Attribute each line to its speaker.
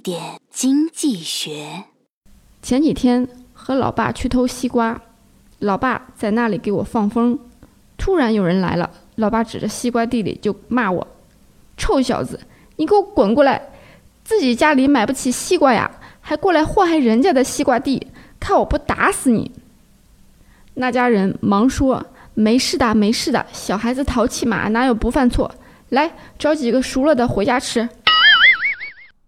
Speaker 1: 点经济学。
Speaker 2: 前几天和老爸去偷西瓜，老爸在那里给我放风。突然有人来了，老爸指着西瓜地里就骂我：“臭小子，你给我滚过来！自己家里买不起西瓜呀，还过来祸害人家的西瓜地，看我不打死你！”那家人忙说：“没事的，没事的，小孩子淘气嘛，哪有不犯错？来，找几个熟了的回家吃。”